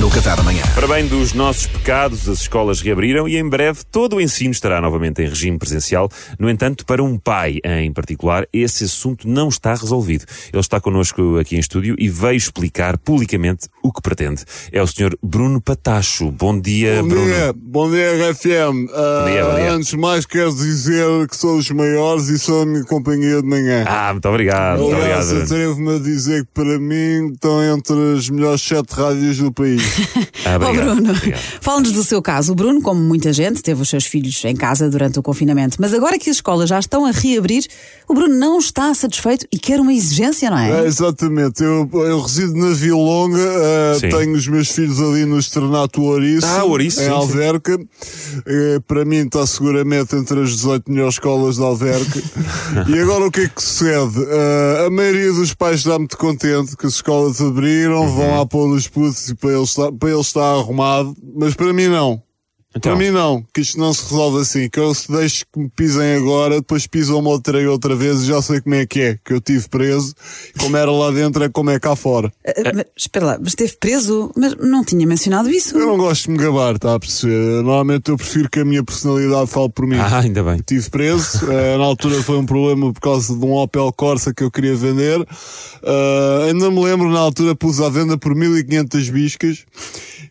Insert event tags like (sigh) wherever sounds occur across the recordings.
no Café da Manhã. Para bem dos nossos pecados, as escolas reabriram e em breve todo o ensino estará novamente em regime presencial. No entanto, para um pai em particular, esse assunto não está resolvido. Ele está connosco aqui em estúdio e veio explicar publicamente o que pretende. É o Sr. Bruno Patacho. Bom dia, Bom Bruno. dia, bom dia RFM. Ah, Bom dia, bom dia. Antes de mais quero dizer que são os maiores e são a minha companhia de manhã. Ah, muito obrigado, muito obrigado. Aliás, atrevo-me a dizer que para mim estão entre as melhores sete rádios do país. (laughs) Ah, obrigado, Bruno, fala-nos do seu caso. O Bruno, como muita gente, teve os seus filhos em casa durante o confinamento. Mas agora que as escolas já estão a reabrir, o Bruno não está satisfeito e quer uma exigência, não É, é? exatamente, eu, eu resido na Vila Longa, Sim. tenho os meus filhos ali no Externato Ouriço, Ah, Ouriço, em sim, sim. Alverca. Eh, para mim está seguramente entre as 18 melhores escolas de Alverca. (laughs) e agora o que é que sucede? Ah, a maioria dos pais está muito contente que as escolas abriram, Uhum. vão lá pôr os putos e para eles, para eles está arrumado, mas para mim não. Então, Para mim não, que isto não se resolve assim, que eu se deixo que me pisem agora, depois pisam-me outra e outra vez e já sei como é que é, que eu tive preso, como era lá dentro é como é cá fora. Ah, mas, espera lá, mas esteve preso, mas não tinha mencionado isso. Eu não gosto de me gabar, está a perceber? Normalmente eu prefiro que a minha personalidade fale por mim. Ah, ainda bem. Estive preso, (laughs) eh, na altura foi um problema por causa de um Opel Corsa que eu queria vender. Eh, ainda me lembro, na altura pus à venda por 1500 biscas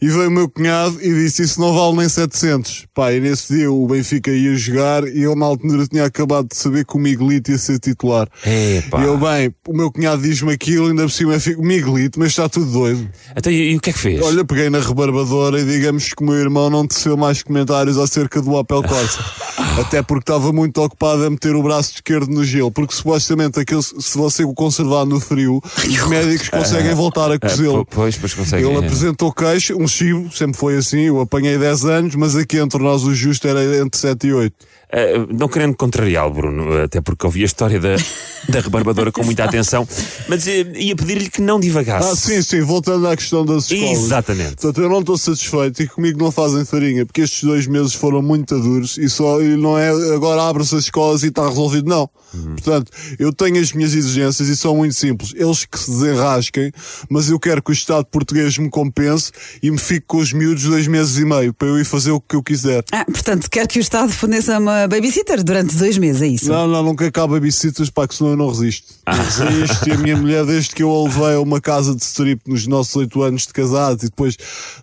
e veio o meu cunhado e disse isso não vale nem 700. Pá, e nesse dia o Benfica ia jogar e eu na altura tinha acabado de saber que o Miguelito ia ser titular. Epá. E eu, bem, o meu cunhado diz-me aquilo, ainda por cima fico, Miguelito, mas está tudo doido. Então, e, e o que é que fez? Olha, peguei na rebarbadora e digamos que o meu irmão não teceu mais comentários acerca do Opel Corsa. (laughs) Até porque estava muito ocupado a meter o braço esquerdo no gelo. Porque supostamente aquele, se você o conservar no frio, os médicos conseguem voltar a Ah, cozê-lo. po- pois, pois consegue. Ele apresentou queixo, um chibo, sempre foi assim, eu apanhei 10 anos, mas aqui entre nós o justo era entre 7 e 8. Uh, não querendo contrariá-lo, Bruno, até porque ouvi a história da, (laughs) da rebarbadora com muita atenção, mas uh, ia pedir-lhe que não divagasse. Ah, sim, sim, voltando à questão das escolas. Exatamente. Portanto, eu não estou satisfeito e comigo não fazem farinha, porque estes dois meses foram muito duros e só e não é agora abre-se as escolas e está resolvido, não. Portanto, eu tenho as minhas exigências e são muito simples. Eles que se desenrasquem, mas eu quero que o Estado português me compense e me fique com os miúdos dois meses e meio para eu ir fazer o que eu quiser. Ah, portanto, quer que o Estado forneça uma babysitter durante dois meses, é isso? Não, não, nunca acaba babysitters, pá, que senão eu não resisto. Ah. Resisto e a minha mulher, desde que eu a levei a uma casa de strip nos nossos oito anos de casados e depois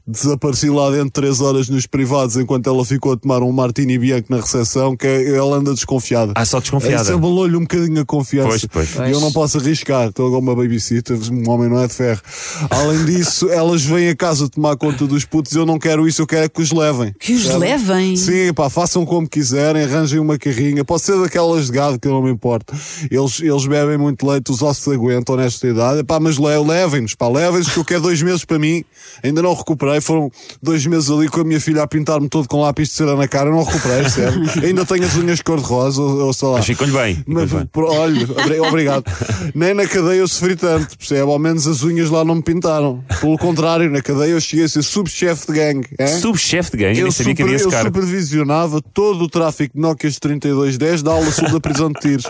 desapareci lá dentro três horas nos privados enquanto ela ficou a tomar um martini bianco na recepção, que é- ela anda desconfiada. Ah, só desconfiada. Isso abalou-lhe um bocadinho a confiança. Pois, pois. E eu não posso arriscar, estou agora uma babysitter, um homem não é de ferro. Além disso, elas vêm a casa tomar conta dos putos, eu não quero isso, eu quero é que os levem. Que os levem? Sim, pá, façam como quiserem, arranjem uma carrinha, pode ser daquelas de gado que eu não me importo. Eles, eles bebem muito leite, os ossos aguentam nesta idade, pá, mas le- levem-nos, pá, levem-nos que eu quero dois meses para mim, ainda não recuperei, foram dois meses ali com a minha filha a pintar-me todo com lápis de cera na cara, não recuperei, sério. (laughs) ainda tenho as unhas cor-de-rosa, ou, ou sei lá. Mas ficou-lhe bem. Mas, bem. olha, obri- obrigado. Nem na cadeia eu sofri tanto, percebe? Ao menos as unhas lá não me pintaram. Pelo contrário, na cadeia eu cheguei a ser subchefe de gangue. é? Subchefe de gangue, eu nem sabia que super- havia esse eu supervisionava todo o tráfico de Nokias 3210 da aula sul da prisão de tiros.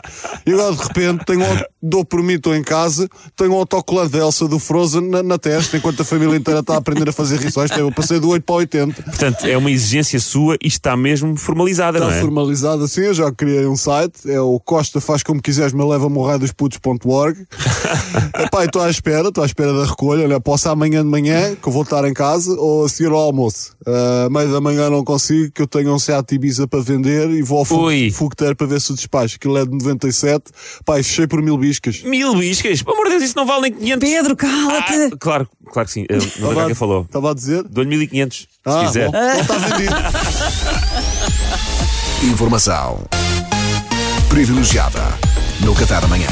E agora de repente tenho, dou por mim, estou em casa, tenho um autocolante da Elsa do Frozen na, na testa, enquanto a família inteira está a aprender a fazer rissóis. Eu passei do 8 para o 80. Portanto, é uma exigência sua e está mesmo formalizada, Está não é? formalizado assim, eu já criei um site, é o Costa faz como quiseres, mas leva-me o raio dos putos.org. Epá, estou à espera, estou à espera da recolha, olha, posso amanhã de manhã, que eu vou estar em casa, ou a seguir ao almoço. Ah, meio da manhã não consigo, que eu tenho um Seat Ibiza para vender e vou ao fogueteiro para ver se o despacho, aquilo é de 97, pá, e fechei por mil biscas. Mil biscas? Pelo amor de Deus, isso não vale nem 500. Pedro, cala-te! Ah, claro, claro que sim. Uh, não foi quem falou. Estava a dizer? Dou-lhe 1500, se Ah, quiser. bom, então está vendido. Informação privilegiada no Café da Manhã.